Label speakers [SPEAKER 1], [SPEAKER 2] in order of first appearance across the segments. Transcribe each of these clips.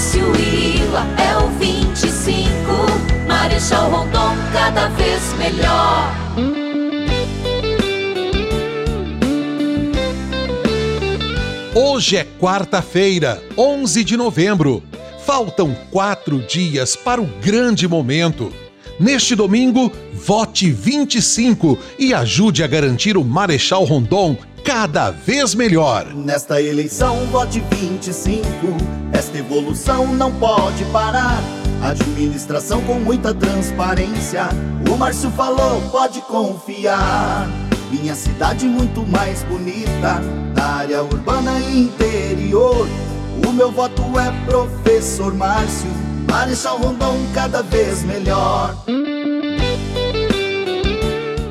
[SPEAKER 1] Márcio Ila é o 25. Marechal Rondon cada vez melhor.
[SPEAKER 2] Hoje é quarta-feira, 11 de novembro. Faltam quatro dias para o grande momento. Neste domingo, vote 25 e ajude a garantir o Marechal Rondon cada vez melhor.
[SPEAKER 3] Nesta eleição, vote 25. Esta evolução não pode parar. Administração com muita transparência. O Márcio falou, pode confiar. Minha cidade muito mais bonita, da área urbana e interior. O meu voto é professor Márcio, Marechal Rondon cada vez melhor.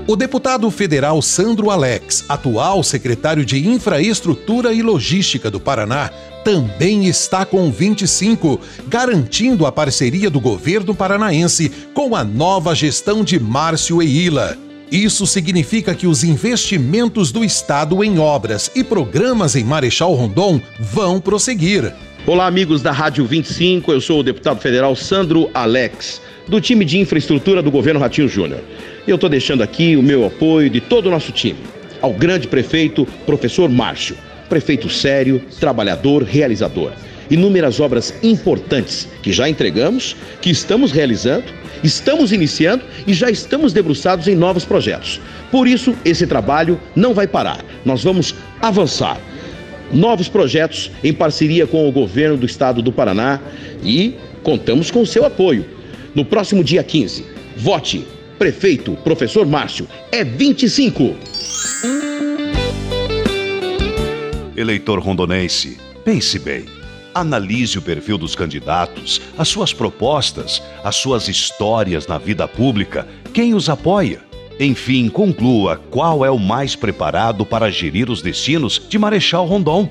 [SPEAKER 2] O deputado federal Sandro Alex, atual secretário de Infraestrutura e Logística do Paraná, também está com 25, garantindo a parceria do governo paranaense com a nova gestão de Márcio Eila. Isso significa que os investimentos do Estado em obras e programas em Marechal Rondon vão prosseguir.
[SPEAKER 4] Olá, amigos da Rádio 25, eu sou o deputado federal Sandro Alex, do time de infraestrutura do governo Ratinho Júnior. Eu estou deixando aqui o meu apoio de todo o nosso time, ao grande prefeito, professor Márcio, prefeito sério, trabalhador, realizador. Inúmeras obras importantes que já entregamos, que estamos realizando, estamos iniciando e já estamos debruçados em novos projetos. Por isso, esse trabalho não vai parar. Nós vamos avançar novos projetos em parceria com o governo do estado do Paraná e contamos com seu apoio. No próximo dia 15, vote prefeito professor Márcio é 25.
[SPEAKER 5] Eleitor rondonense, pense bem. Analise o perfil dos candidatos, as suas propostas, as suas histórias na vida pública, quem os apoia. Enfim, conclua qual é o mais preparado para gerir os destinos de Marechal Rondon.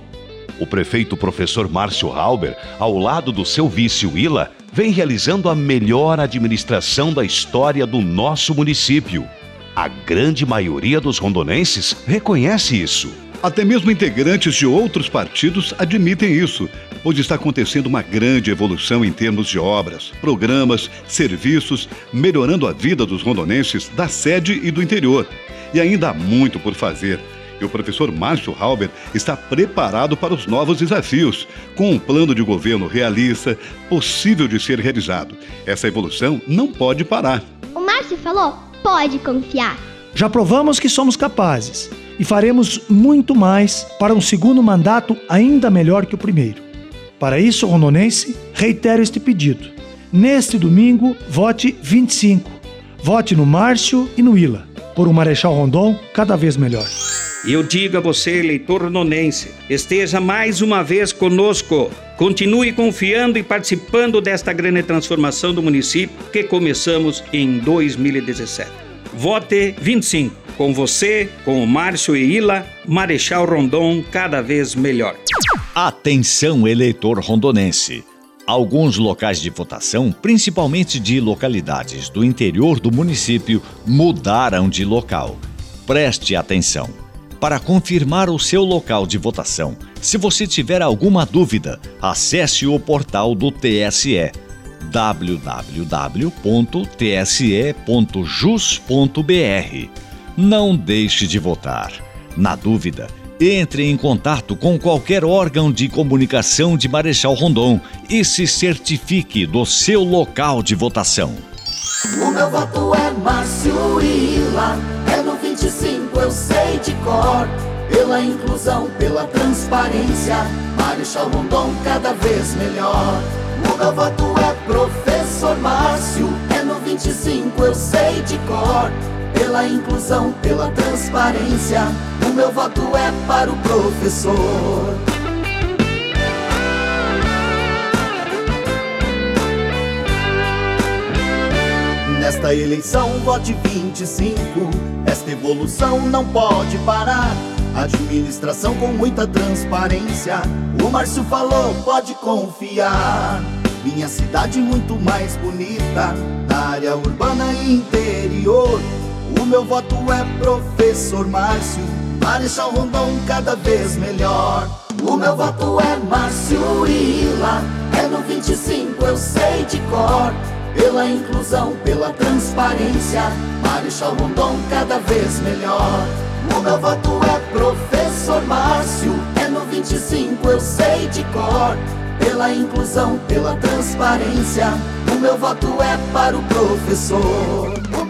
[SPEAKER 5] O prefeito professor Márcio Halber, ao lado do seu vice Willa, vem realizando a melhor administração da história do nosso município. A grande maioria dos rondonenses reconhece isso.
[SPEAKER 6] Até mesmo integrantes de outros partidos admitem isso, pois está acontecendo uma grande evolução em termos de obras, programas, serviços, melhorando a vida dos rondonenses da sede e do interior. E ainda há muito por fazer. E o professor Márcio Halber está preparado para os novos desafios, com um plano de governo realista, possível de ser realizado. Essa evolução não pode parar.
[SPEAKER 7] O Márcio falou: pode confiar.
[SPEAKER 8] Já provamos que somos capazes e faremos muito mais para um segundo mandato ainda melhor que o primeiro. Para isso, Rondonense, reitero este pedido. Neste domingo, vote 25. Vote no Márcio e no Ila, por um Marechal Rondon cada vez melhor.
[SPEAKER 9] Eu digo a você, eleitor rondonense, esteja mais uma vez conosco. Continue confiando e participando desta grande transformação do município que começamos em 2017. Vote 25. Com você, com o Márcio e Ila, Marechal Rondon cada vez melhor.
[SPEAKER 10] Atenção, eleitor rondonense. Alguns locais de votação, principalmente de localidades do interior do município, mudaram de local. Preste atenção. Para confirmar o seu local de votação, se você tiver alguma dúvida, acesse o portal do TSE www.tse.jus.br. Não deixe de votar. Na dúvida, entre em contato com qualquer órgão de comunicação de Marechal Rondon e se certifique do seu local de votação.
[SPEAKER 1] O meu voto é Márcio Ila, é no 25, eu sei de cor. Pela inclusão, pela transparência, Marechal Rondon cada vez melhor. O meu voto é professor Márcio, é no 25, eu sei de cor. Pela inclusão, pela transparência, meu voto é para o professor.
[SPEAKER 3] Nesta eleição, vote 25. Esta evolução não pode parar. Administração com muita transparência. O Márcio falou, pode confiar. Minha cidade muito mais bonita, da área urbana e interior. O meu voto é professor Márcio, Marechal Rondon cada vez melhor. O meu voto é Márcio Ila, é no 25 25 eu sei de cor. Pela inclusão, pela transparência, Marechal Rondon cada vez melhor. O meu voto é professor Márcio, é no 25 eu sei de cor. Pela inclusão, pela transparência, o meu voto é para o professor. O